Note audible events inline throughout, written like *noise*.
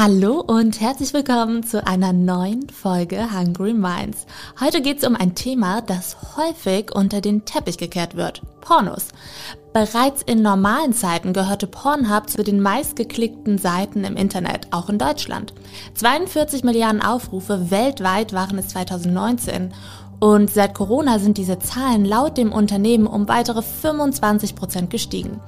Hallo und herzlich willkommen zu einer neuen Folge Hungry Minds. Heute geht es um ein Thema, das häufig unter den Teppich gekehrt wird. Pornos. Bereits in normalen Zeiten gehörte Pornhub zu den meistgeklickten Seiten im Internet, auch in Deutschland. 42 Milliarden Aufrufe weltweit waren es 2019 und seit Corona sind diese Zahlen laut dem Unternehmen um weitere 25 Prozent gestiegen.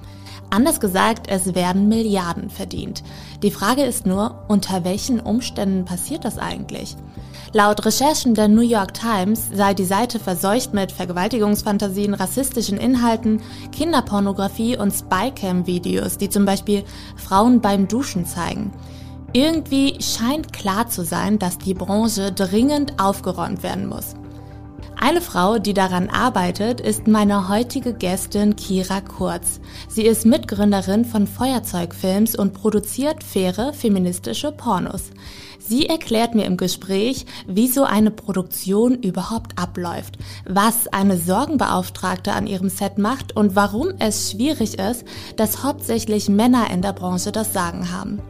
Anders gesagt, es werden Milliarden verdient. Die Frage ist nur, unter welchen Umständen passiert das eigentlich? Laut Recherchen der New York Times sei die Seite verseucht mit Vergewaltigungsfantasien, rassistischen Inhalten, Kinderpornografie und Spycam-Videos, die zum Beispiel Frauen beim Duschen zeigen. Irgendwie scheint klar zu sein, dass die Branche dringend aufgeräumt werden muss. Eine Frau, die daran arbeitet, ist meine heutige Gästin Kira Kurz. Sie ist Mitgründerin von Feuerzeugfilms und produziert faire feministische Pornos. Sie erklärt mir im Gespräch, wie so eine Produktion überhaupt abläuft, was eine Sorgenbeauftragte an ihrem Set macht und warum es schwierig ist, dass hauptsächlich Männer in der Branche das Sagen haben.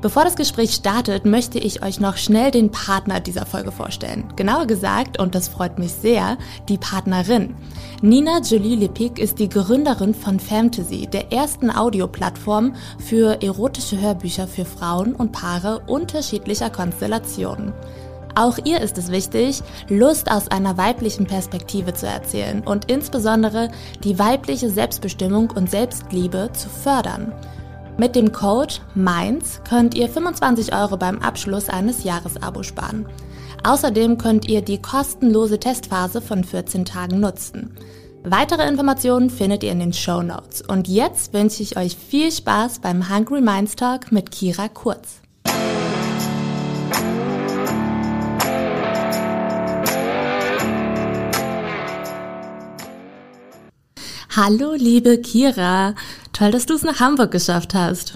Bevor das Gespräch startet, möchte ich euch noch schnell den Partner dieser Folge vorstellen. Genauer gesagt, und das freut mich sehr, die Partnerin. Nina Jolie Lepic ist die Gründerin von Fantasy, der ersten Audioplattform für erotische Hörbücher für Frauen und Paare unterschiedlicher Konstellationen. Auch ihr ist es wichtig, Lust aus einer weiblichen Perspektive zu erzählen und insbesondere die weibliche Selbstbestimmung und Selbstliebe zu fördern. Mit dem Code MINDS könnt ihr 25 Euro beim Abschluss eines Jahresabos sparen. Außerdem könnt ihr die kostenlose Testphase von 14 Tagen nutzen. Weitere Informationen findet ihr in den Show Notes. Und jetzt wünsche ich euch viel Spaß beim Hungry Minds Talk mit Kira Kurz. Hallo, liebe Kira. Toll, dass du es nach Hamburg geschafft hast.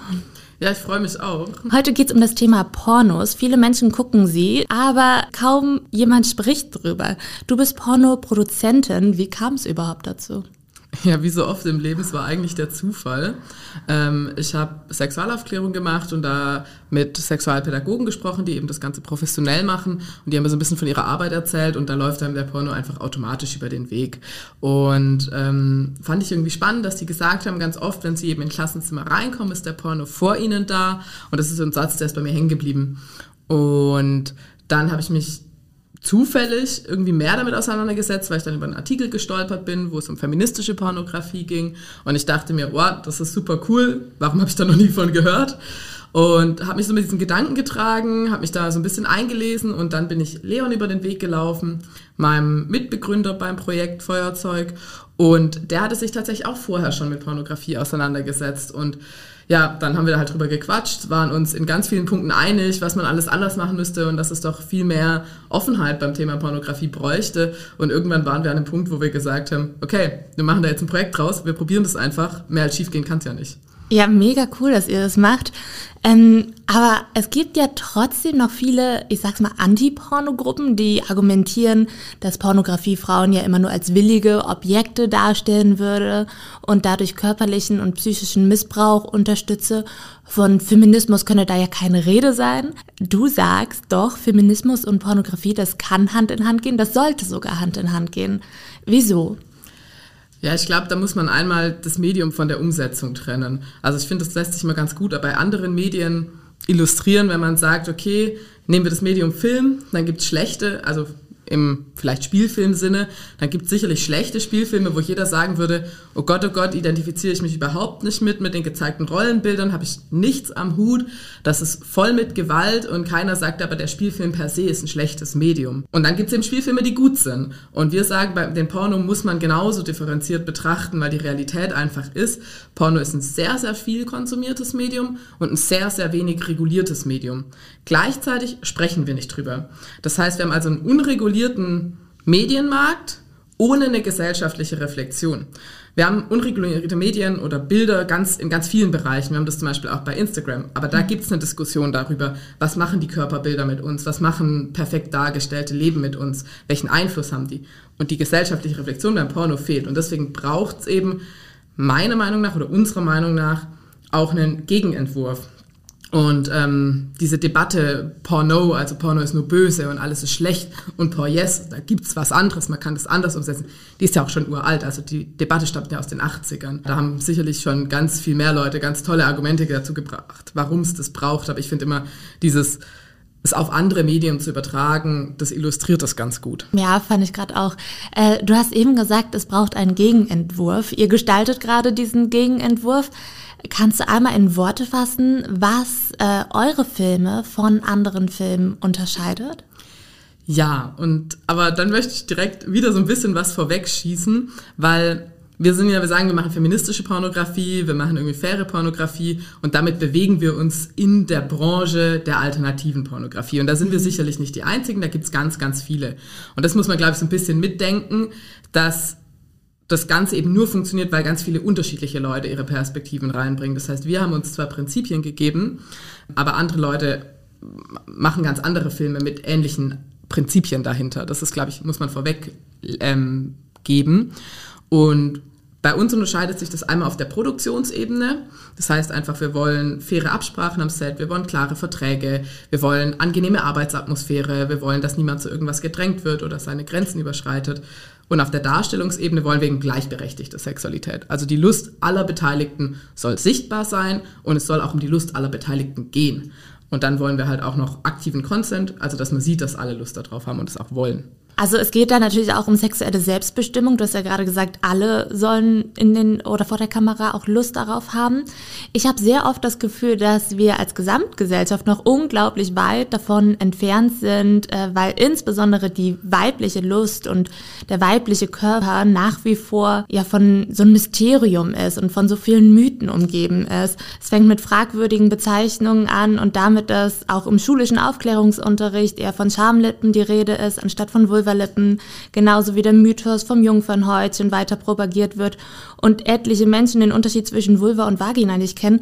Ja, ich freue mich auch. Heute geht es um das Thema Pornos. Viele Menschen gucken sie, aber kaum jemand spricht drüber. Du bist Pornoproduzentin. Wie kam es überhaupt dazu? *laughs* Ja, wie so oft im Leben, es war eigentlich der Zufall. Ähm, ich habe Sexualaufklärung gemacht und da mit Sexualpädagogen gesprochen, die eben das Ganze professionell machen und die haben mir so ein bisschen von ihrer Arbeit erzählt und da läuft einem der Porno einfach automatisch über den Weg. Und ähm, fand ich irgendwie spannend, dass die gesagt haben, ganz oft, wenn sie eben in Klassenzimmer reinkommen, ist der Porno vor ihnen da und das ist so ein Satz, der ist bei mir hängen geblieben. Und dann habe ich mich zufällig irgendwie mehr damit auseinandergesetzt, weil ich dann über einen Artikel gestolpert bin, wo es um feministische Pornografie ging. Und ich dachte mir, wow, das ist super cool, warum habe ich da noch nie von gehört? Und habe mich so mit diesen Gedanken getragen, habe mich da so ein bisschen eingelesen und dann bin ich Leon über den Weg gelaufen, meinem Mitbegründer beim Projekt Feuerzeug. Und der hatte sich tatsächlich auch vorher schon mit Pornografie auseinandergesetzt. Und ja, dann haben wir halt drüber gequatscht, waren uns in ganz vielen Punkten einig, was man alles anders machen müsste und dass es doch viel mehr Offenheit beim Thema Pornografie bräuchte. Und irgendwann waren wir an einem Punkt, wo wir gesagt haben, okay, wir machen da jetzt ein Projekt draus, wir probieren das einfach, mehr als schiefgehen kann es ja nicht. Ja, mega cool, dass ihr das macht. Ähm, aber es gibt ja trotzdem noch viele, ich sag's mal, Anti-Pornogruppen, die argumentieren, dass Pornografie Frauen ja immer nur als willige Objekte darstellen würde und dadurch körperlichen und psychischen Missbrauch unterstütze. Von Feminismus könne da ja keine Rede sein. Du sagst doch, Feminismus und Pornografie, das kann Hand in Hand gehen, das sollte sogar Hand in Hand gehen. Wieso? Ja, ich glaube, da muss man einmal das Medium von der Umsetzung trennen. Also ich finde, das lässt sich mal ganz gut bei anderen Medien illustrieren, wenn man sagt, okay, nehmen wir das Medium Film, dann gibt es schlechte, also im vielleicht Spielfilmsinne, dann gibt es sicherlich schlechte Spielfilme, wo jeder sagen würde, oh Gott, oh Gott, identifiziere ich mich überhaupt nicht mit, mit den gezeigten Rollenbildern habe ich nichts am Hut, das ist voll mit Gewalt und keiner sagt aber, der Spielfilm per se ist ein schlechtes Medium. Und dann gibt es eben Spielfilme, die gut sind. Und wir sagen, bei den Porno muss man genauso differenziert betrachten, weil die Realität einfach ist, Porno ist ein sehr, sehr viel konsumiertes Medium und ein sehr, sehr wenig reguliertes Medium. Gleichzeitig sprechen wir nicht drüber. Das heißt, wir haben also einen unregulierten Medienmarkt ohne eine gesellschaftliche Reflexion. Wir haben unregulierte Medien oder Bilder ganz, in ganz vielen Bereichen. Wir haben das zum Beispiel auch bei Instagram. Aber da gibt es eine Diskussion darüber, was machen die Körperbilder mit uns, was machen perfekt dargestellte Leben mit uns, welchen Einfluss haben die. Und die gesellschaftliche Reflexion beim Porno fehlt. Und deswegen braucht es eben meiner Meinung nach oder unserer Meinung nach auch einen Gegenentwurf. Und ähm, diese Debatte Porno, also Porno ist nur böse und alles ist schlecht und Por yes, da gibt's was anderes, man kann das anders umsetzen, die ist ja auch schon uralt. Also die Debatte stammt ja aus den 80ern. Da haben sicherlich schon ganz viel mehr Leute ganz tolle Argumente dazu gebracht, warum es das braucht. Aber ich finde immer dieses es auf andere Medien zu übertragen, das illustriert das ganz gut. Ja, fand ich gerade auch. Äh, du hast eben gesagt, es braucht einen Gegenentwurf. Ihr gestaltet gerade diesen Gegenentwurf. Kannst du einmal in Worte fassen, was äh, eure Filme von anderen Filmen unterscheidet? Ja, und aber dann möchte ich direkt wieder so ein bisschen was vorwegschießen, weil wir sind ja, wir sagen, wir machen feministische Pornografie, wir machen irgendwie faire Pornografie und damit bewegen wir uns in der Branche der alternativen Pornografie. Und da sind wir mhm. sicherlich nicht die Einzigen, da gibt's ganz, ganz viele. Und das muss man, glaube ich, so ein bisschen mitdenken, dass das Ganze eben nur funktioniert, weil ganz viele unterschiedliche Leute ihre Perspektiven reinbringen. Das heißt, wir haben uns zwar Prinzipien gegeben, aber andere Leute machen ganz andere Filme mit ähnlichen Prinzipien dahinter. Das ist, glaube ich, muss man vorweg ähm, geben. Und bei uns unterscheidet sich das einmal auf der Produktionsebene. Das heißt einfach, wir wollen faire Absprachen am Set, wir wollen klare Verträge, wir wollen angenehme Arbeitsatmosphäre, wir wollen, dass niemand zu irgendwas gedrängt wird oder seine Grenzen überschreitet. Und auf der Darstellungsebene wollen wir eben gleichberechtigte Sexualität. Also die Lust aller Beteiligten soll sichtbar sein und es soll auch um die Lust aller Beteiligten gehen. Und dann wollen wir halt auch noch aktiven Consent, also dass man sieht, dass alle Lust darauf haben und es auch wollen. Also es geht da natürlich auch um sexuelle Selbstbestimmung. Du hast ja gerade gesagt, alle sollen in den oder vor der Kamera auch Lust darauf haben. Ich habe sehr oft das Gefühl, dass wir als Gesamtgesellschaft noch unglaublich weit davon entfernt sind, äh, weil insbesondere die weibliche Lust und der weibliche Körper nach wie vor ja von so einem Mysterium ist und von so vielen Mythen umgeben ist. Es fängt mit fragwürdigen Bezeichnungen an und damit, dass auch im schulischen Aufklärungsunterricht eher von Schamlippen die Rede ist, anstatt von Vulva Vulvalippen, genauso wie der Mythos vom Jungfernhäutchen weiter propagiert wird und etliche Menschen den Unterschied zwischen Vulva und Vagina nicht kennen.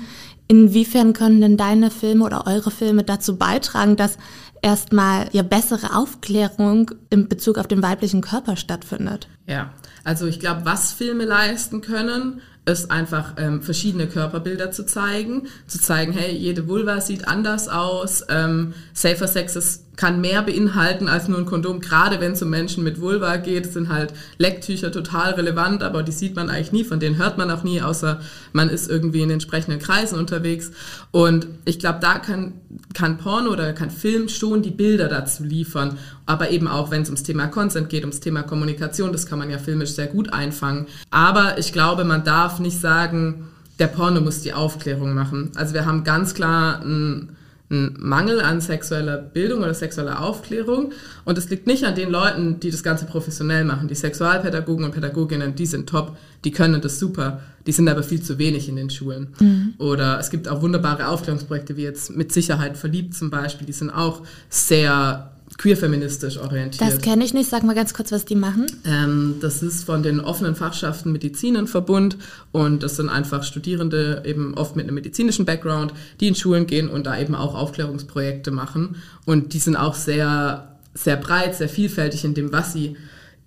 Inwiefern können denn deine Filme oder eure Filme dazu beitragen, dass erstmal ja bessere Aufklärung in Bezug auf den weiblichen Körper stattfindet? Ja, also ich glaube, was Filme leisten können, ist einfach ähm, verschiedene Körperbilder zu zeigen, zu zeigen, hey, jede Vulva sieht anders aus, ähm, Safer Sex ist kann mehr beinhalten als nur ein Kondom. Gerade wenn es um Menschen mit Vulva geht, sind halt Lecktücher total relevant, aber die sieht man eigentlich nie, von denen hört man auch nie, außer man ist irgendwie in entsprechenden Kreisen unterwegs. Und ich glaube, da kann, kann Porno oder kann Film schon die Bilder dazu liefern. Aber eben auch, wenn es ums Thema Consent geht, ums Thema Kommunikation, das kann man ja filmisch sehr gut einfangen. Aber ich glaube, man darf nicht sagen, der Porno muss die Aufklärung machen. Also wir haben ganz klar ein ein Mangel an sexueller Bildung oder sexueller Aufklärung. Und es liegt nicht an den Leuten, die das Ganze professionell machen. Die Sexualpädagogen und Pädagoginnen, die sind top, die können das super. Die sind aber viel zu wenig in den Schulen. Mhm. Oder es gibt auch wunderbare Aufklärungsprojekte, wie jetzt mit Sicherheit verliebt zum Beispiel. Die sind auch sehr queer-feministisch orientiert. Das kenne ich nicht. Sag mal ganz kurz, was die machen. Ähm, das ist von den offenen Fachschaften Medizinenverbund und das sind einfach Studierende eben oft mit einem medizinischen Background, die in Schulen gehen und da eben auch Aufklärungsprojekte machen. Und die sind auch sehr, sehr breit, sehr vielfältig in dem, was sie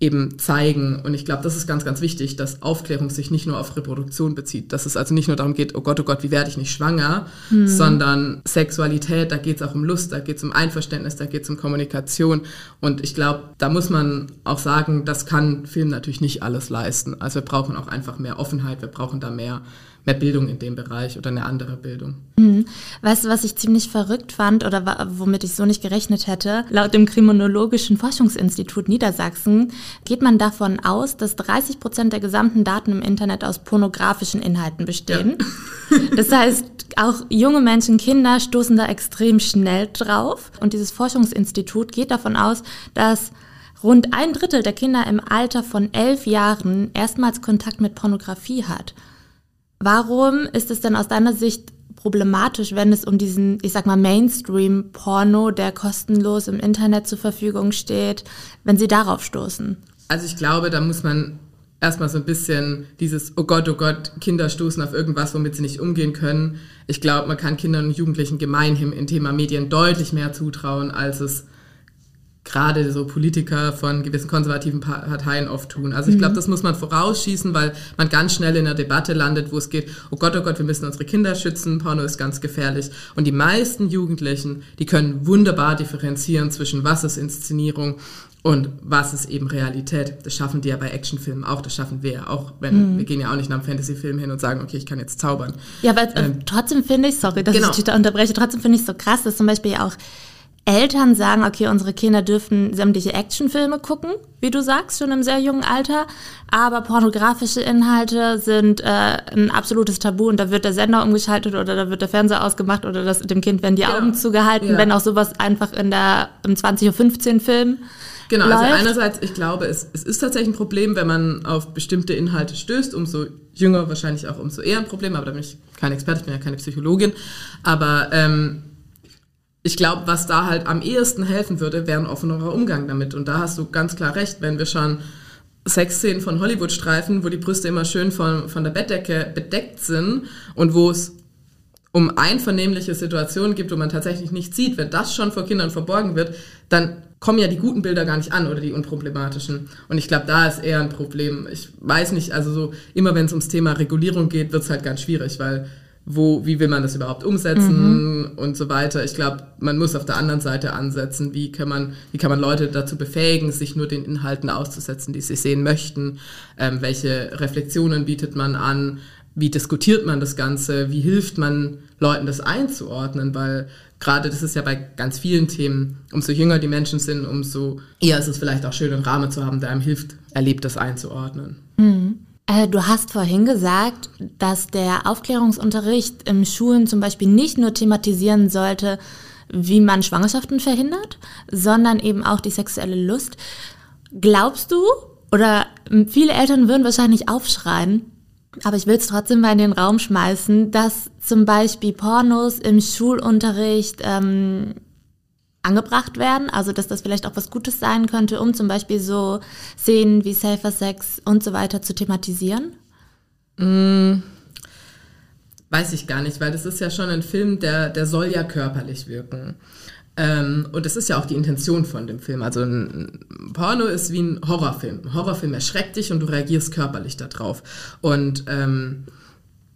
eben zeigen. Und ich glaube, das ist ganz, ganz wichtig, dass Aufklärung sich nicht nur auf Reproduktion bezieht. Dass es also nicht nur darum geht, oh Gott, oh Gott, wie werde ich nicht schwanger, hm. sondern Sexualität, da geht es auch um Lust, da geht es um Einverständnis, da geht es um Kommunikation. Und ich glaube, da muss man auch sagen, das kann Film natürlich nicht alles leisten. Also wir brauchen auch einfach mehr Offenheit, wir brauchen da mehr mehr Bildung in dem Bereich oder eine andere Bildung. Mhm. Weißt du, was ich ziemlich verrückt fand oder womit ich so nicht gerechnet hätte? Laut dem Kriminologischen Forschungsinstitut Niedersachsen geht man davon aus, dass 30 Prozent der gesamten Daten im Internet aus pornografischen Inhalten bestehen. Ja. *laughs* Das heißt, auch junge Menschen, Kinder stoßen da extrem schnell drauf. Und dieses Forschungsinstitut geht davon aus, dass rund ein Drittel der Kinder im Alter von elf Jahren erstmals Kontakt mit Pornografie hat. Warum ist es denn aus deiner Sicht problematisch, wenn es um diesen, ich sag mal, Mainstream-Porno, der kostenlos im Internet zur Verfügung steht, wenn sie darauf stoßen? Also ich glaube, da muss man erstmal so ein bisschen dieses, oh Gott, oh Gott, Kinder stoßen auf irgendwas, womit sie nicht umgehen können. Ich glaube, man kann Kindern und Jugendlichen gemeinhin im Thema Medien deutlich mehr zutrauen, als es gerade so Politiker von gewissen konservativen Parteien oft tun. Also ich glaube, mhm. das muss man vorausschießen, weil man ganz schnell in einer Debatte landet, wo es geht, oh Gott, oh Gott, wir müssen unsere Kinder schützen, Porno ist ganz gefährlich. Und die meisten Jugendlichen, die können wunderbar differenzieren zwischen was ist Inszenierung und was ist eben Realität? Das schaffen die ja bei Actionfilmen auch, das schaffen wir ja auch, wenn mhm. wir gehen ja auch nicht nach einem Fantasyfilm hin und sagen, okay, ich kann jetzt zaubern. Ja, aber äh, ähm, trotzdem finde ich, sorry, dass genau. ich dich da unterbreche, trotzdem finde ich es so krass, dass zum Beispiel auch Eltern sagen, okay, unsere Kinder dürfen sämtliche Actionfilme gucken, wie du sagst, schon im sehr jungen Alter, aber pornografische Inhalte sind äh, ein absolutes Tabu und da wird der Sender umgeschaltet oder da wird der Fernseher ausgemacht oder das, dem Kind werden die genau. Augen zugehalten, ja. wenn auch sowas einfach in der im 20.15 Uhr Film Genau, also läuft. also einerseits, ich glaube, es, es ist tatsächlich ein Problem, wenn man auf bestimmte Inhalte stößt, umso jünger wahrscheinlich auch umso eher ein Problem, aber da bin ich kein Experte, ich bin ja keine Psychologin. Aber ähm, ich glaube, was da halt am ehesten helfen würde, wäre ein offenerer Umgang damit. Und da hast du ganz klar recht, wenn wir schon Sexszenen von Hollywood-Streifen, wo die Brüste immer schön von, von der Bettdecke bedeckt sind und wo es um einvernehmliche Situationen gibt, wo man tatsächlich nichts sieht, wenn das schon vor Kindern verborgen wird, dann kommen ja die guten Bilder gar nicht an oder die unproblematischen. Und ich glaube, da ist eher ein Problem. Ich weiß nicht, also so immer wenn es ums Thema Regulierung geht, wird es halt ganz schwierig, weil wo, wie will man das überhaupt umsetzen mhm. und so weiter. Ich glaube, man muss auf der anderen Seite ansetzen, wie kann man, wie kann man Leute dazu befähigen, sich nur den Inhalten auszusetzen, die sie sehen möchten, ähm, welche Reflexionen bietet man an, wie diskutiert man das Ganze, wie hilft man Leuten das einzuordnen, weil gerade das ist ja bei ganz vielen Themen, umso jünger die Menschen sind, umso eher ist es vielleicht auch schön, einen Rahmen zu haben, der einem hilft, erlebt das einzuordnen. Mhm. Äh, du hast vorhin gesagt, dass der Aufklärungsunterricht im Schulen zum Beispiel nicht nur thematisieren sollte, wie man Schwangerschaften verhindert, sondern eben auch die sexuelle Lust. Glaubst du, oder viele Eltern würden wahrscheinlich aufschreien, aber ich will es trotzdem mal in den Raum schmeißen, dass zum Beispiel Pornos im Schulunterricht ähm, angebracht werden, also dass das vielleicht auch was Gutes sein könnte, um zum Beispiel so Szenen wie Safer Sex und so weiter zu thematisieren? Mm, weiß ich gar nicht, weil das ist ja schon ein Film, der, der soll ja körperlich wirken. Ähm, und das ist ja auch die Intention von dem Film. Also ein Porno ist wie ein Horrorfilm. Ein Horrorfilm erschreckt dich und du reagierst körperlich darauf. Und ähm,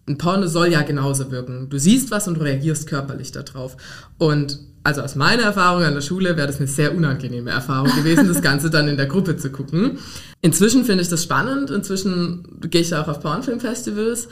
ein Porno soll ja genauso wirken. Du siehst was und du reagierst körperlich darauf. Und also aus meiner Erfahrung an der Schule wäre das eine sehr unangenehme Erfahrung gewesen, das Ganze dann in der Gruppe zu gucken. Inzwischen finde ich das spannend. Inzwischen gehe ich auch auf Pornfilmfestivals.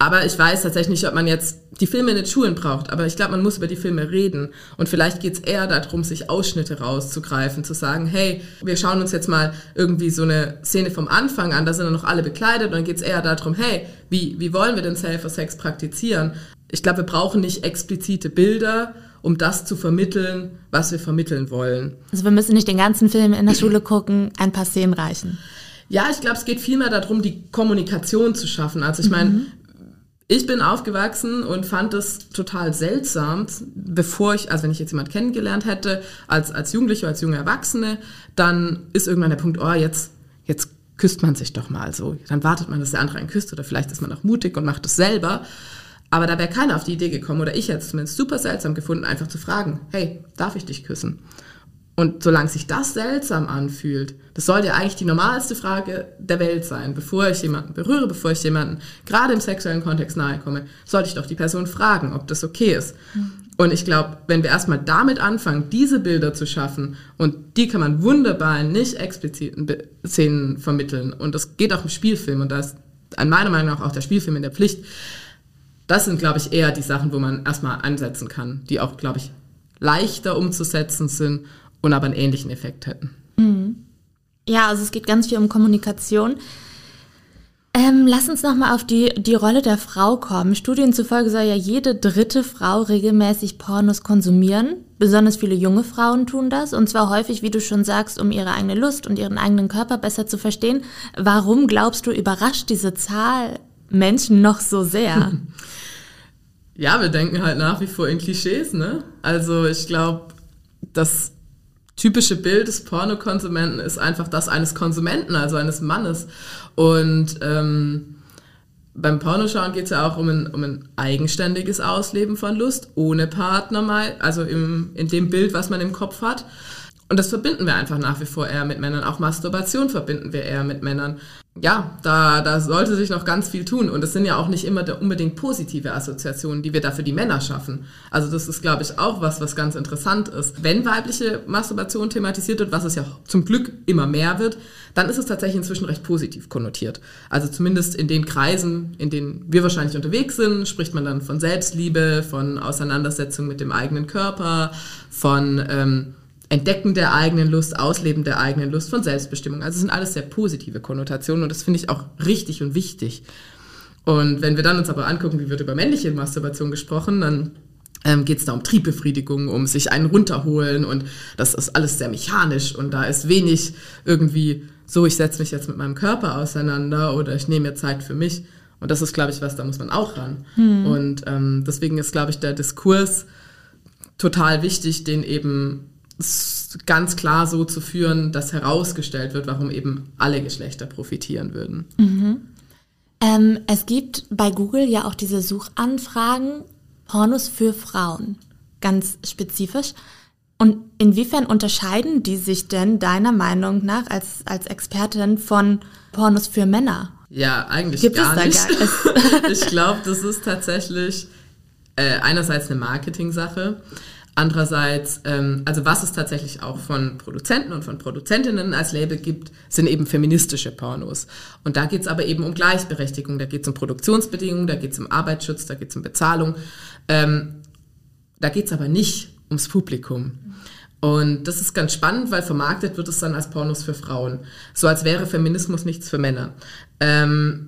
Aber ich weiß tatsächlich nicht, ob man jetzt die Filme in den Schulen braucht. Aber ich glaube, man muss über die Filme reden. Und vielleicht geht es eher darum, sich Ausschnitte rauszugreifen, zu sagen, hey, wir schauen uns jetzt mal irgendwie so eine Szene vom Anfang an, da sind dann noch alle bekleidet. Und dann geht es eher darum, hey, wie, wie wollen wir denn Safer Sex praktizieren? Ich glaube, wir brauchen nicht explizite Bilder, um das zu vermitteln, was wir vermitteln wollen. Also wir müssen nicht den ganzen Film in der Schule gucken, ein paar Szenen reichen. Ja, ich glaube, es geht vielmehr darum, die Kommunikation zu schaffen. Also ich meine, mhm. Ich bin aufgewachsen und fand es total seltsam, bevor ich, also wenn ich jetzt jemand kennengelernt hätte, als, als Jugendliche, als junge Erwachsene, dann ist irgendwann der Punkt, oh, jetzt, jetzt küsst man sich doch mal so. Dann wartet man, dass der andere einen küsst oder vielleicht ist man auch mutig und macht es selber. Aber da wäre keiner auf die Idee gekommen, oder ich hätte es zumindest super seltsam gefunden, einfach zu fragen, hey, darf ich dich küssen? Und solange sich das seltsam anfühlt, das sollte ja eigentlich die normalste Frage der Welt sein. Bevor ich jemanden berühre, bevor ich jemanden gerade im sexuellen Kontext nahe komme, sollte ich doch die Person fragen, ob das okay ist. Und ich glaube, wenn wir erstmal damit anfangen, diese Bilder zu schaffen, und die kann man wunderbar in nicht expliziten Szenen vermitteln, und das geht auch im Spielfilm, und da ist an meiner Meinung nach auch der Spielfilm in der Pflicht, das sind, glaube ich, eher die Sachen, wo man erstmal ansetzen kann, die auch, glaube ich, leichter umzusetzen sind und aber einen ähnlichen Effekt hätten. Mhm. Ja, also es geht ganz viel um Kommunikation. Ähm, lass uns nochmal auf die, die Rolle der Frau kommen. Studien zufolge soll ja jede dritte Frau regelmäßig Pornos konsumieren. Besonders viele junge Frauen tun das. Und zwar häufig, wie du schon sagst, um ihre eigene Lust und ihren eigenen Körper besser zu verstehen. Warum glaubst du, überrascht diese Zahl Menschen noch so sehr? *laughs* Ja, wir denken halt nach wie vor in Klischees, ne? Also ich glaube, dass typische Bild des Pornokonsumenten ist einfach das eines Konsumenten, also eines Mannes. Und ähm, beim Pornoschauen geht es ja auch um ein, um ein eigenständiges Ausleben von Lust, ohne Partner mal, also im, in dem Bild, was man im Kopf hat. Und das verbinden wir einfach nach wie vor eher mit Männern. Auch Masturbation verbinden wir eher mit Männern. Ja, da, da sollte sich noch ganz viel tun. Und es sind ja auch nicht immer unbedingt positive Assoziationen, die wir da für die Männer schaffen. Also das ist, glaube ich, auch was, was ganz interessant ist. Wenn weibliche Masturbation thematisiert wird, was es ja zum Glück immer mehr wird, dann ist es tatsächlich inzwischen recht positiv konnotiert. Also zumindest in den Kreisen, in denen wir wahrscheinlich unterwegs sind, spricht man dann von Selbstliebe, von Auseinandersetzung mit dem eigenen Körper, von... Ähm, Entdecken der eigenen Lust, Ausleben der eigenen Lust, von Selbstbestimmung. Also es sind alles sehr positive Konnotationen und das finde ich auch richtig und wichtig. Und wenn wir dann uns aber angucken, wie wird über männliche Masturbation gesprochen, dann ähm, geht es da um Triebbefriedigung, um sich einen runterholen und das ist alles sehr mechanisch und da ist wenig irgendwie so, ich setze mich jetzt mit meinem Körper auseinander oder ich nehme mir Zeit für mich. Und das ist, glaube ich, was, da muss man auch ran. Hm. Und ähm, deswegen ist, glaube ich, der Diskurs total wichtig, den eben ganz klar so zu führen, dass herausgestellt wird, warum eben alle Geschlechter profitieren würden. Mhm. Ähm, es gibt bei Google ja auch diese Suchanfragen Pornos für Frauen, ganz spezifisch. Und inwiefern unterscheiden die sich denn deiner Meinung nach als, als Expertin von Pornos für Männer? Ja, eigentlich Gibt gar nicht. Gar *laughs* ich glaube, das ist tatsächlich äh, einerseits eine Marketing-Sache. Andererseits, ähm, also was es tatsächlich auch von Produzenten und von Produzentinnen als Label gibt, sind eben feministische Pornos. Und da geht es aber eben um Gleichberechtigung, da geht es um Produktionsbedingungen, da geht es um Arbeitsschutz, da geht es um Bezahlung. Ähm, da geht es aber nicht ums Publikum. Und das ist ganz spannend, weil vermarktet wird es dann als Pornos für Frauen. So als wäre Feminismus nichts für Männer. Ähm,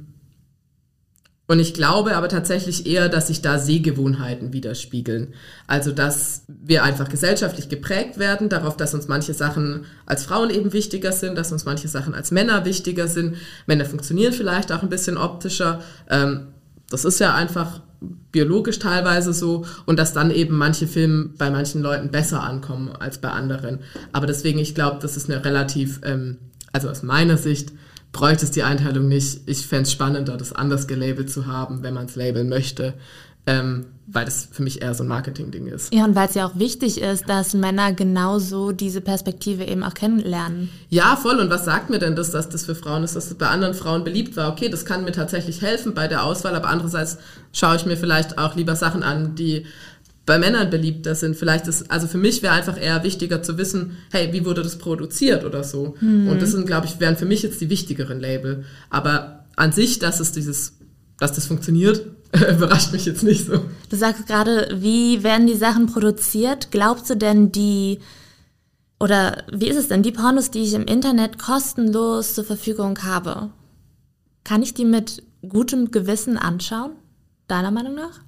und ich glaube aber tatsächlich eher, dass sich da Sehgewohnheiten widerspiegeln. Also, dass wir einfach gesellschaftlich geprägt werden, darauf, dass uns manche Sachen als Frauen eben wichtiger sind, dass uns manche Sachen als Männer wichtiger sind. Männer funktionieren vielleicht auch ein bisschen optischer. Ähm, das ist ja einfach biologisch teilweise so und dass dann eben manche Filme bei manchen Leuten besser ankommen als bei anderen. Aber deswegen, ich glaube, das ist eine relativ, ähm, also aus meiner Sicht, bräuchte es die Einteilung nicht. Ich fände es spannender, das anders gelabelt zu haben, wenn man es labeln möchte. Ähm, weil das für mich eher so ein Marketing-Ding ist. Ja, und weil es ja auch wichtig ist, dass Männer genauso diese Perspektive eben auch kennenlernen. Ja, voll. Und was sagt mir denn das, dass das für Frauen ist, dass das bei anderen Frauen beliebt war? Okay, das kann mir tatsächlich helfen bei der Auswahl, aber andererseits schaue ich mir vielleicht auch lieber Sachen an, die bei Männern beliebter sind. Vielleicht ist, also für mich wäre einfach eher wichtiger zu wissen, hey, wie wurde das produziert oder so. Mhm. Und das sind, glaube ich, wären für mich jetzt die wichtigeren Label. Aber an sich, dass es dieses, dass das funktioniert, *laughs* überrascht mich jetzt nicht so. Du sagst gerade, wie werden die Sachen produziert? Glaubst du denn, die oder wie ist es denn, die Pornos, die ich im Internet kostenlos zur Verfügung habe, kann ich die mit gutem Gewissen anschauen? Deiner Meinung nach?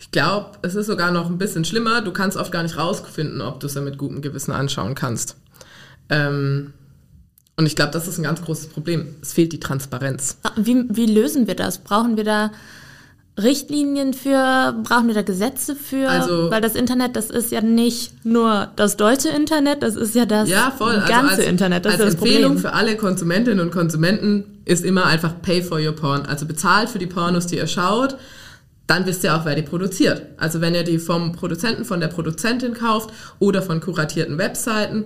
Ich glaube, es ist sogar noch ein bisschen schlimmer. Du kannst oft gar nicht rausfinden, ob du es ja mit gutem Gewissen anschauen kannst. Ähm, und ich glaube, das ist ein ganz großes Problem. Es fehlt die Transparenz. Wie, wie lösen wir das? Brauchen wir da Richtlinien für, brauchen wir da Gesetze für? Also, Weil das Internet, das ist ja nicht nur das deutsche Internet, das ist ja das ja, voll. ganze also als, Internet. Das als ist das Empfehlung Problem. für alle Konsumentinnen und Konsumenten ist immer einfach pay for your porn. Also bezahlt für die Pornos, die ihr schaut dann wisst ihr auch, wer die produziert. Also wenn ihr die vom Produzenten, von der Produzentin kauft oder von kuratierten Webseiten,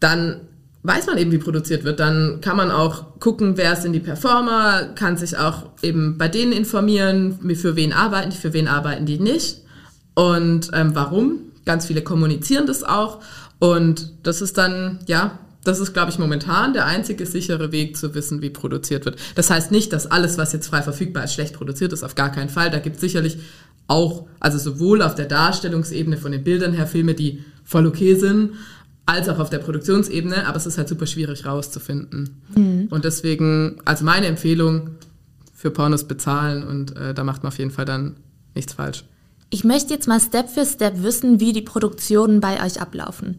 dann weiß man eben, wie produziert wird. Dann kann man auch gucken, wer sind die Performer, kann sich auch eben bei denen informieren, für wen arbeiten die, für wen arbeiten die nicht und ähm, warum. Ganz viele kommunizieren das auch und das ist dann, ja, das ist, glaube ich, momentan der einzige sichere Weg zu wissen, wie produziert wird. Das heißt nicht, dass alles, was jetzt frei verfügbar ist, schlecht produziert ist, auf gar keinen Fall. Da gibt es sicherlich auch, also sowohl auf der Darstellungsebene von den Bildern her Filme, die voll okay sind, als auch auf der Produktionsebene, aber es ist halt super schwierig rauszufinden. Mhm. Und deswegen, also meine Empfehlung, für Pornos bezahlen und äh, da macht man auf jeden Fall dann nichts falsch. Ich möchte jetzt mal Step für Step wissen, wie die Produktionen bei euch ablaufen.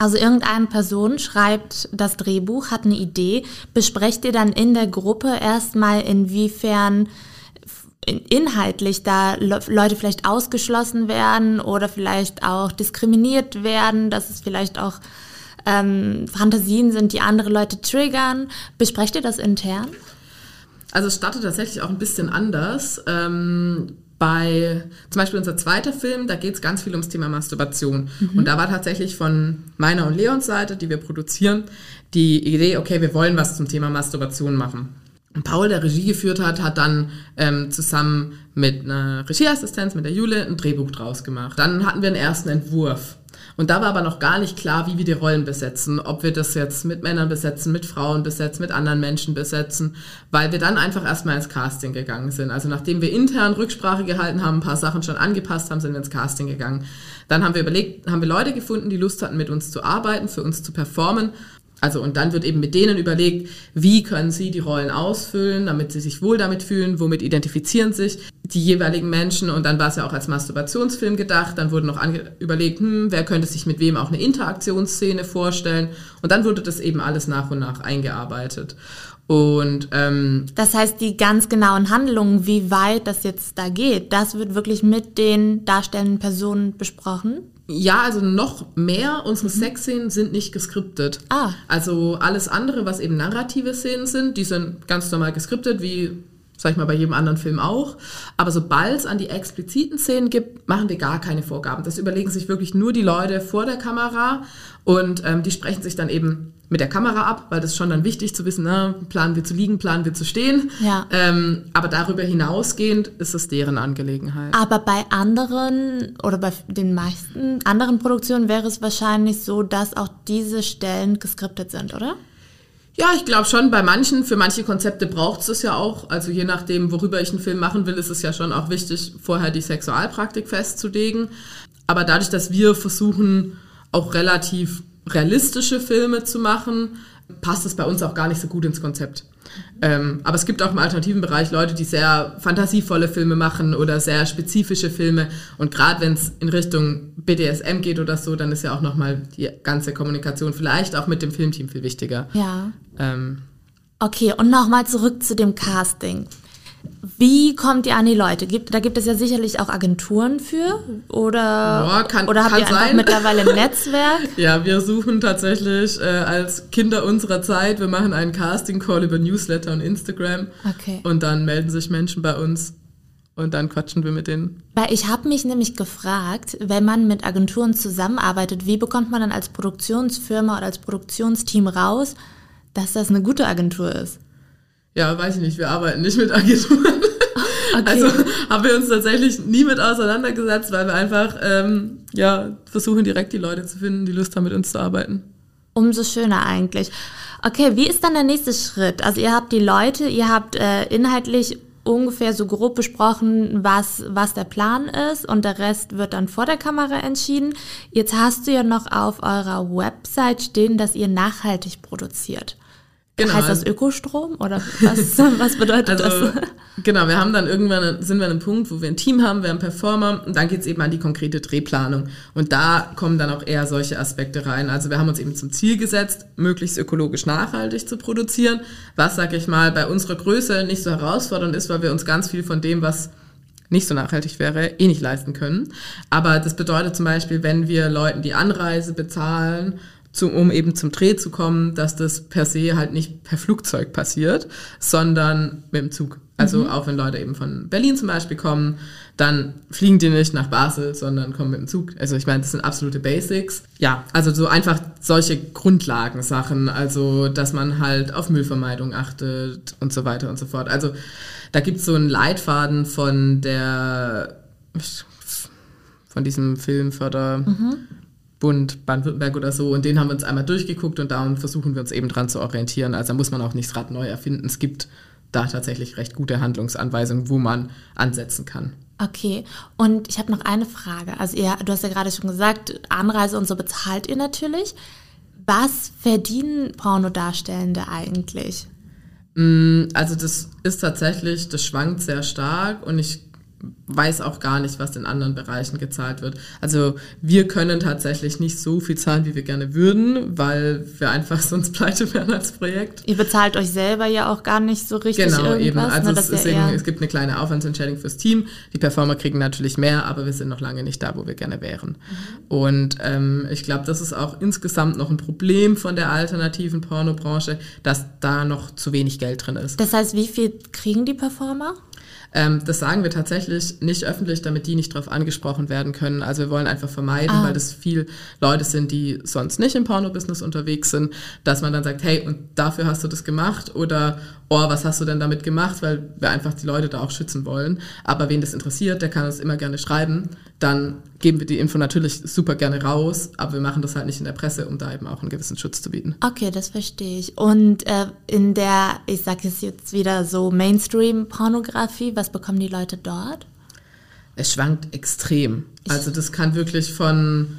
Also irgendeine Person schreibt das Drehbuch, hat eine Idee, besprecht ihr dann in der Gruppe erstmal, inwiefern inhaltlich da Leute vielleicht ausgeschlossen werden oder vielleicht auch diskriminiert werden, dass es vielleicht auch ähm, Fantasien sind, die andere Leute triggern. Besprecht ihr das intern? Also es startet tatsächlich auch ein bisschen anders. Ähm, bei zum Beispiel unser zweiter Film, da geht es ganz viel ums Thema Masturbation. Mhm. Und da war tatsächlich von meiner und Leons Seite, die wir produzieren, die Idee, okay, wir wollen was zum Thema Masturbation machen. Paul, der Regie geführt hat, hat dann ähm, zusammen mit einer Regieassistenz, mit der Jule, ein Drehbuch draus gemacht. Dann hatten wir einen ersten Entwurf. Und da war aber noch gar nicht klar, wie wir die Rollen besetzen. Ob wir das jetzt mit Männern besetzen, mit Frauen besetzen, mit anderen Menschen besetzen. Weil wir dann einfach erstmal ins Casting gegangen sind. Also nachdem wir intern Rücksprache gehalten haben, ein paar Sachen schon angepasst haben, sind wir ins Casting gegangen. Dann haben wir überlegt, haben wir Leute gefunden, die Lust hatten, mit uns zu arbeiten, für uns zu performen. Also und dann wird eben mit denen überlegt, wie können sie die Rollen ausfüllen, damit sie sich wohl damit fühlen, womit identifizieren sich die jeweiligen Menschen. Und dann war es ja auch als Masturbationsfilm gedacht, dann wurde noch überlegt, hm, wer könnte sich mit wem auch eine Interaktionsszene vorstellen. Und dann wurde das eben alles nach und nach eingearbeitet. Und ähm, das heißt, die ganz genauen Handlungen, wie weit das jetzt da geht, das wird wirklich mit den darstellenden Personen besprochen. Ja, also noch mehr. Unsere mhm. Sexszenen sind nicht geskriptet. Ah. Also alles andere, was eben narrative Szenen sind, die sind ganz normal geskriptet, wie sag ich mal, bei jedem anderen Film auch. Aber sobald es an die expliziten Szenen gibt, machen wir gar keine Vorgaben. Das überlegen sich wirklich nur die Leute vor der Kamera und ähm, die sprechen sich dann eben mit der Kamera ab, weil das ist schon dann wichtig zu wissen, ne, planen wir zu liegen, planen wir zu stehen. Ja. Ähm, aber darüber hinausgehend ist es deren Angelegenheit. Aber bei anderen oder bei den meisten anderen Produktionen wäre es wahrscheinlich so, dass auch diese Stellen geskriptet sind, oder? Ja, ich glaube schon, bei manchen, für manche Konzepte braucht es ja auch. Also je nachdem, worüber ich einen Film machen will, ist es ja schon auch wichtig, vorher die Sexualpraktik festzulegen. Aber dadurch, dass wir versuchen, auch relativ realistische Filme zu machen, passt es bei uns auch gar nicht so gut ins Konzept. Ähm, aber es gibt auch im alternativen Bereich Leute, die sehr fantasievolle Filme machen oder sehr spezifische Filme. Und gerade wenn es in Richtung BDSM geht oder so, dann ist ja auch nochmal die ganze Kommunikation vielleicht auch mit dem Filmteam viel wichtiger. Ja. Ähm. Okay, und nochmal zurück zu dem Casting. Wie kommt ihr an die Leute? Gibt, da gibt es ja sicherlich auch Agenturen für oder, Boah, kann, oder habt kann ihr einfach sein. mittlerweile ein *laughs* Netzwerk? ja, wir suchen tatsächlich äh, als Kinder unserer Zeit, wir machen einen Casting-Call über Newsletter und Instagram okay. und dann melden sich Menschen bei uns und dann quatschen wir mit denen. Weil ich habe mich nämlich gefragt, wenn man mit Agenturen zusammenarbeitet, wie bekommt man dann als Produktionsfirma oder als Produktionsteam raus, dass das eine gute Agentur ist? Ja, weiß ich nicht, wir arbeiten nicht mit Agenturen. *laughs* Okay. Also haben wir uns tatsächlich nie mit auseinandergesetzt, weil wir einfach ähm, ja, versuchen, direkt die Leute zu finden, die Lust haben, mit uns zu arbeiten. Umso schöner eigentlich. Okay, wie ist dann der nächste Schritt? Also ihr habt die Leute, ihr habt äh, inhaltlich ungefähr so grob besprochen, was, was der Plan ist und der Rest wird dann vor der Kamera entschieden. Jetzt hast du ja noch auf eurer Website stehen, dass ihr nachhaltig produziert. Genau. Heißt das Ökostrom oder was, *laughs* was bedeutet also, das? Genau, wir haben dann irgendwann, sind wir an einem Punkt, wo wir ein Team haben, wir haben Performer und dann geht es eben an die konkrete Drehplanung. Und da kommen dann auch eher solche Aspekte rein. Also wir haben uns eben zum Ziel gesetzt, möglichst ökologisch nachhaltig zu produzieren, was, sag ich mal, bei unserer Größe nicht so herausfordernd ist, weil wir uns ganz viel von dem, was nicht so nachhaltig wäre, eh nicht leisten können. Aber das bedeutet zum Beispiel, wenn wir Leuten die Anreise bezahlen zum, um eben zum Dreh zu kommen, dass das per se halt nicht per Flugzeug passiert, sondern mit dem Zug. Also mhm. auch wenn Leute eben von Berlin zum Beispiel kommen, dann fliegen die nicht nach Basel, sondern kommen mit dem Zug. Also ich meine, das sind absolute Basics. Ja, also so einfach solche Grundlagensachen, also dass man halt auf Müllvermeidung achtet und so weiter und so fort. Also da gibt es so einen Leitfaden von der von diesem Filmförder. Mhm. Bund, Baden-Württemberg oder so. Und den haben wir uns einmal durchgeguckt und darum versuchen wir uns eben dran zu orientieren. Also da muss man auch nicht das Rad neu erfinden. Es gibt da tatsächlich recht gute Handlungsanweisungen, wo man ansetzen kann. Okay, und ich habe noch eine Frage. Also ihr, du hast ja gerade schon gesagt, Anreise und so bezahlt ihr natürlich. Was verdienen Pornodarstellende eigentlich? Mm, also das ist tatsächlich, das schwankt sehr stark und ich weiß auch gar nicht, was in anderen Bereichen gezahlt wird. Also wir können tatsächlich nicht so viel zahlen, wie wir gerne würden, weil wir einfach *laughs* sonst pleite wären als Projekt. Ihr bezahlt euch selber ja auch gar nicht so richtig Genau, eben. Also ne, es, ist ja deswegen, eher- es gibt eine kleine Aufwandsentschädigung fürs Team. Die Performer kriegen natürlich mehr, aber wir sind noch lange nicht da, wo wir gerne wären. Und ähm, ich glaube, das ist auch insgesamt noch ein Problem von der alternativen Pornobranche, dass da noch zu wenig Geld drin ist. das heißt, wie viel kriegen die Performer? Ähm, das sagen wir tatsächlich nicht öffentlich, damit die nicht darauf angesprochen werden können. Also wir wollen einfach vermeiden, Ah. weil das viel Leute sind, die sonst nicht im Porno-Business unterwegs sind, dass man dann sagt, hey, und dafür hast du das gemacht oder oh, was hast du denn damit gemacht, weil wir einfach die Leute da auch schützen wollen. Aber wen das interessiert, der kann uns immer gerne schreiben. Dann geben wir die Info natürlich super gerne raus, aber wir machen das halt nicht in der Presse, um da eben auch einen gewissen Schutz zu bieten. Okay, das verstehe ich. Und äh, in der, ich sage es jetzt wieder so Mainstream-Pornografie, was bekommen die Leute dort? Es schwankt extrem. Also das kann wirklich von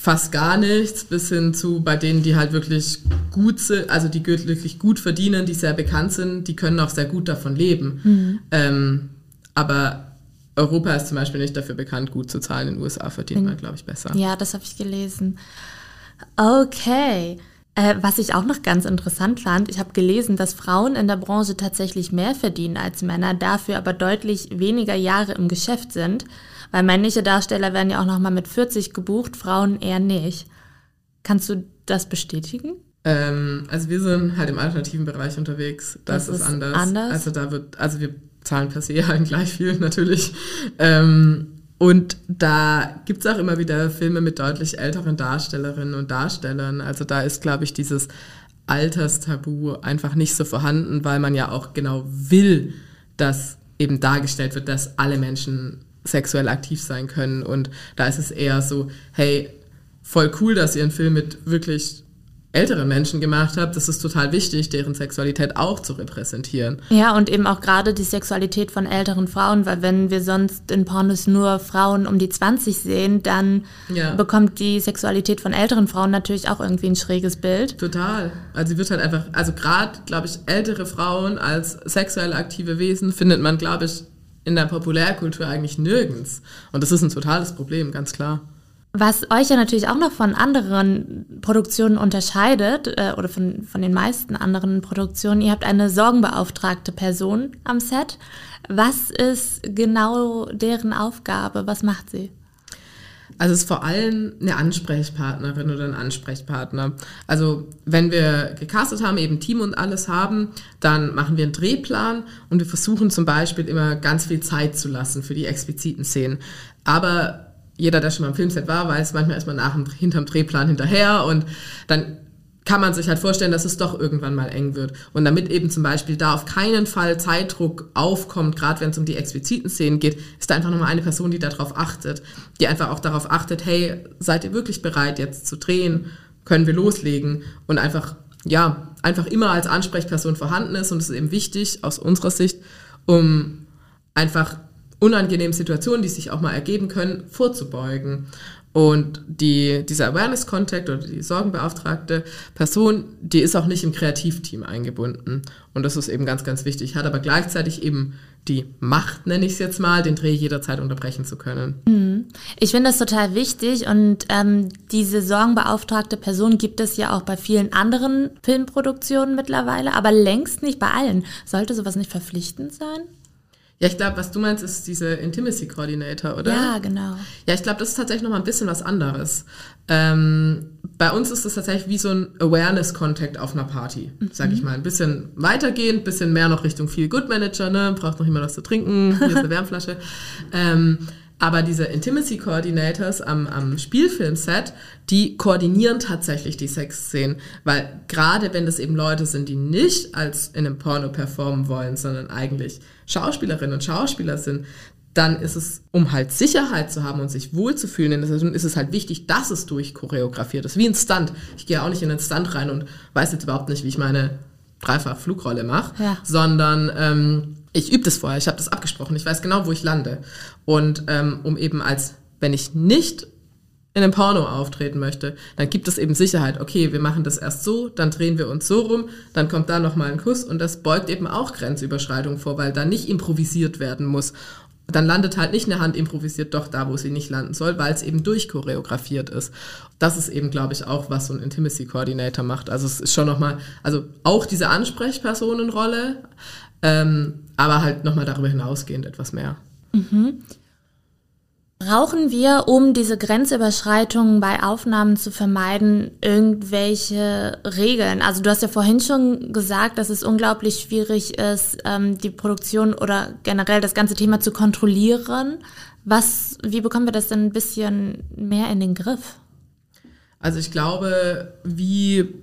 fast gar nichts bis hin zu bei denen, die halt wirklich gut sind, also die wirklich gut verdienen, die sehr bekannt sind, die können auch sehr gut davon leben. Ähm, aber Europa ist zum Beispiel nicht dafür bekannt, gut zu zahlen. In den USA verdient man, glaube ich, besser. Ja, das habe ich gelesen. Okay. Äh, was ich auch noch ganz interessant fand, ich habe gelesen, dass Frauen in der Branche tatsächlich mehr verdienen als Männer, dafür aber deutlich weniger Jahre im Geschäft sind, weil männliche Darsteller werden ja auch noch mal mit 40 gebucht, Frauen eher nicht. Kannst du das bestätigen? Ähm, also wir sind halt im alternativen Bereich unterwegs. Das, Das ist ist anders. anders? Also da wird, also wir zahlen per se *laughs* halt gleich viel natürlich. Ähm, und da gibt's auch immer wieder Filme mit deutlich älteren Darstellerinnen und Darstellern. Also da ist, glaube ich, dieses Alterstabu einfach nicht so vorhanden, weil man ja auch genau will, dass eben dargestellt wird, dass alle Menschen sexuell aktiv sein können. Und da ist es eher so, hey, voll cool, dass ihr einen Film mit wirklich älteren Menschen gemacht habt. Das ist total wichtig, deren Sexualität auch zu repräsentieren. Ja, und eben auch gerade die Sexualität von älteren Frauen, weil wenn wir sonst in Pornos nur Frauen um die 20 sehen, dann Ja. bekommt die Sexualität von älteren Frauen natürlich auch irgendwie ein schräges Bild. Total. Also sie wird halt einfach, also gerade, glaube ich, ältere Frauen als sexuell aktive Wesen findet man, glaube ich, in der Populärkultur eigentlich nirgends. Und das ist ein totales Problem, ganz klar. Was euch ja natürlich auch noch von anderen Produktionen unterscheidet, äh, oder von, von den meisten anderen Produktionen, ihr habt eine sorgenbeauftragte Person am Set. Was ist genau deren Aufgabe? Was macht sie? Also es ist vor allem eine Ansprechpartnerin oder ein Ansprechpartner. Also wenn wir gecastet haben, eben Team und alles haben, dann machen wir einen Drehplan und wir versuchen zum Beispiel immer ganz viel Zeit zu lassen für die expliziten Szenen. Aber jeder, der schon mal im Filmset war, weiß, manchmal ist man nach dem, hinterm Drehplan hinterher und dann kann man sich halt vorstellen, dass es doch irgendwann mal eng wird. Und damit eben zum Beispiel da auf keinen Fall Zeitdruck aufkommt, gerade wenn es um die expliziten Szenen geht, ist da einfach nochmal eine Person, die darauf achtet, die einfach auch darauf achtet, hey, seid ihr wirklich bereit jetzt zu drehen? Können wir loslegen? Und einfach, ja, einfach immer als Ansprechperson vorhanden ist und es ist eben wichtig aus unserer Sicht, um einfach unangenehmen Situationen, die sich auch mal ergeben können, vorzubeugen. Und die, dieser Awareness-Contact oder die sorgenbeauftragte Person, die ist auch nicht im Kreativteam eingebunden. Und das ist eben ganz, ganz wichtig. Hat aber gleichzeitig eben die Macht, nenne ich es jetzt mal, den Dreh jederzeit unterbrechen zu können. Ich finde das total wichtig und ähm, diese sorgenbeauftragte Person gibt es ja auch bei vielen anderen Filmproduktionen mittlerweile, aber längst nicht bei allen. Sollte sowas nicht verpflichtend sein? Ja, ich glaube, was du meinst, ist diese Intimacy Coordinator, oder? Ja, genau. Ja, ich glaube, das ist tatsächlich noch mal ein bisschen was anderes. Ähm, bei uns ist das tatsächlich wie so ein Awareness-Contact auf einer Party, sag ich mal. Ein bisschen weitergehend, ein bisschen mehr noch Richtung Feel Good Manager, ne? Braucht noch jemand was zu trinken, hier ist eine *laughs* Wärmflasche. Ähm, aber diese Intimacy Coordinators am, am Spielfilmset, die koordinieren tatsächlich die Sexszenen. Weil gerade wenn das eben Leute sind, die nicht als in einem Porno performen wollen, sondern eigentlich Schauspielerinnen und Schauspieler sind, dann ist es, um halt Sicherheit zu haben und sich wohlzufühlen in der Situation, ist es halt wichtig, dass es durchchoreografiert ist. Wie ein Stunt. Ich gehe auch nicht in einen Stunt rein und weiß jetzt überhaupt nicht, wie ich meine dreifach Flugrolle mache, Ja. sondern ähm, ich übe das vorher, ich habe das abgesprochen, ich weiß genau, wo ich lande. Und ähm, um eben als, wenn ich nicht in einem Porno auftreten möchte, dann gibt es eben Sicherheit. Okay, wir machen das erst so, dann drehen wir uns so rum, dann kommt da nochmal ein Kuss und das beugt eben auch Grenzüberschreitung vor, weil da nicht improvisiert werden muss. Dann landet halt nicht eine Hand improvisiert doch da, wo sie nicht landen soll, weil es eben durchchoreografiert ist. Das ist eben, glaube ich, auch, was so ein Intimacy Coordinator macht. Also es ist schon nochmal, also auch diese Ansprechpersonenrolle, ähm, aber halt nochmal darüber hinausgehend etwas mehr. Mhm. Brauchen wir, um diese Grenzüberschreitungen bei Aufnahmen zu vermeiden, irgendwelche Regeln? Also du hast ja vorhin schon gesagt, dass es unglaublich schwierig ist, ähm, die Produktion oder generell das ganze Thema zu kontrollieren. Was, wie bekommen wir das denn ein bisschen mehr in den Griff? Also ich glaube, wie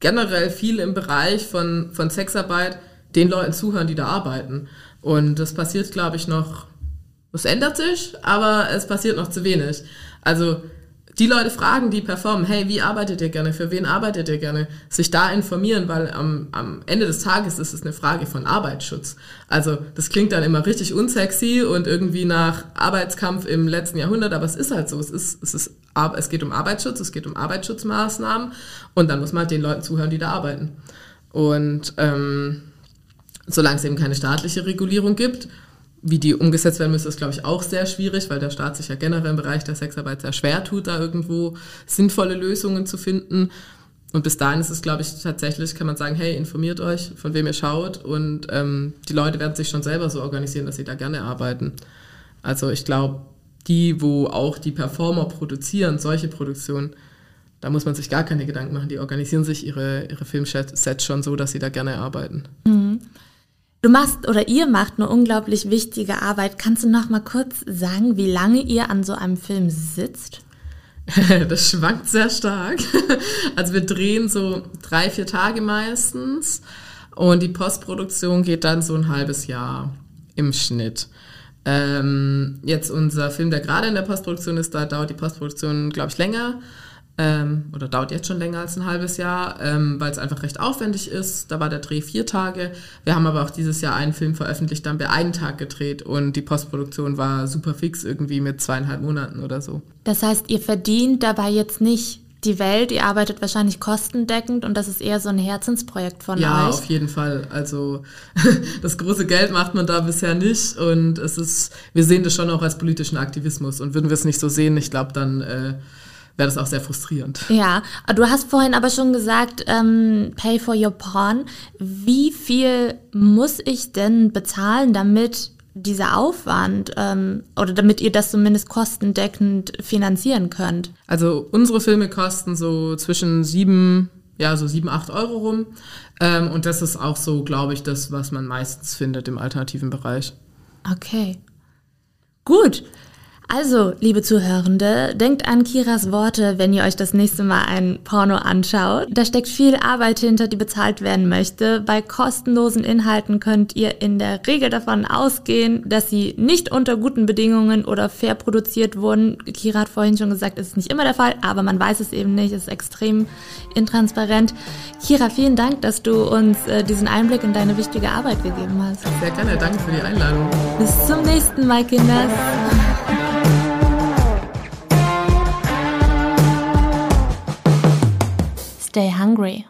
generell viel im Bereich von, von Sexarbeit den Leuten zuhören, die da arbeiten. Und das passiert, glaube ich, noch es ändert sich, aber es passiert noch zu wenig. Also die Leute fragen, die performen, hey, wie arbeitet ihr gerne, für wen arbeitet ihr gerne, sich da informieren, weil am, am Ende des Tages ist es eine Frage von Arbeitsschutz. Also das klingt dann immer richtig unsexy und irgendwie nach Arbeitskampf im letzten Jahrhundert, aber es ist halt so, es, ist, es, ist, es geht um Arbeitsschutz, es geht um Arbeitsschutzmaßnahmen und dann muss man halt den Leuten zuhören, die da arbeiten. Und ähm, solange es eben keine staatliche Regulierung gibt wie die umgesetzt werden müssen, ist, glaube ich, auch sehr schwierig, weil der Staat sich ja generell im Bereich der Sexarbeit sehr schwer tut, da irgendwo sinnvolle Lösungen zu finden. Und bis dahin ist es, glaube ich, tatsächlich, kann man sagen, hey, informiert euch, von wem ihr schaut. Und ähm, die Leute werden sich schon selber so organisieren, dass sie da gerne arbeiten. Also ich glaube, die, wo auch die Performer produzieren, solche Produktionen, da muss man sich gar keine Gedanken machen. Die organisieren sich ihre, ihre Filmsets schon so, dass sie da gerne arbeiten. Mhm. Du machst oder ihr macht eine unglaublich wichtige Arbeit. Kannst du noch mal kurz sagen, wie lange ihr an so einem Film sitzt? *laughs* Das schwankt sehr stark. *laughs* Also wir drehen so drei, vier Tage meistens und die Postproduktion geht dann so ein halbes Jahr im Schnitt. Ähm, jetzt unser Film, der gerade in der Postproduktion ist, da dauert die Postproduktion, glaube ich, länger ähm, oder dauert jetzt schon länger als ein halbes Jahr, ähm, weil es einfach recht aufwendig ist. Da war der Dreh vier Tage. Wir haben aber auch dieses Jahr einen Film veröffentlicht, dann wir einen Tag gedreht und die Postproduktion war super fix irgendwie mit zweieinhalb Monaten oder so. Das heißt, ihr verdient dabei jetzt nicht die Welt, ihr arbeitet wahrscheinlich kostendeckend und das ist eher so ein Herzensprojekt von ja, euch. Ja, auf jeden Fall. Also *laughs* das große Geld macht man da bisher nicht und es ist, wir sehen das schon auch als politischen Aktivismus und würden wir es nicht so sehen, ich glaube, dann äh, wäre das auch sehr frustrierend. Ja, du hast vorhin aber schon gesagt, ähm, pay for your porn. Wie viel muss ich denn bezahlen, damit dieser Aufwand ähm, oder damit ihr das zumindest kostendeckend finanzieren könnt? Also unsere Filme kosten so zwischen sieben, ja, so sieben, acht Euro rum. Ähm, und das ist auch so, glaube ich, das, was man meistens findet im alternativen Bereich. Okay. Gut. Also, liebe Zuhörende, denkt an Kiras Worte, wenn ihr euch das nächste Mal ein Porno anschaut. Da steckt viel Arbeit hinter, die bezahlt werden möchte. Bei kostenlosen Inhalten könnt ihr in der Regel davon ausgehen, dass sie nicht unter guten Bedingungen oder fair produziert wurden. Kira hat vorhin schon gesagt, es ist nicht immer der Fall, aber man weiß es eben nicht, es ist extrem intransparent. Kira, vielen Dank, dass du uns äh, diesen Einblick in deine wichtige Arbeit gegeben hast. Sehr gerne, danke für die Einladung. Bis zum nächsten Mal, Kinders. Stay hungry.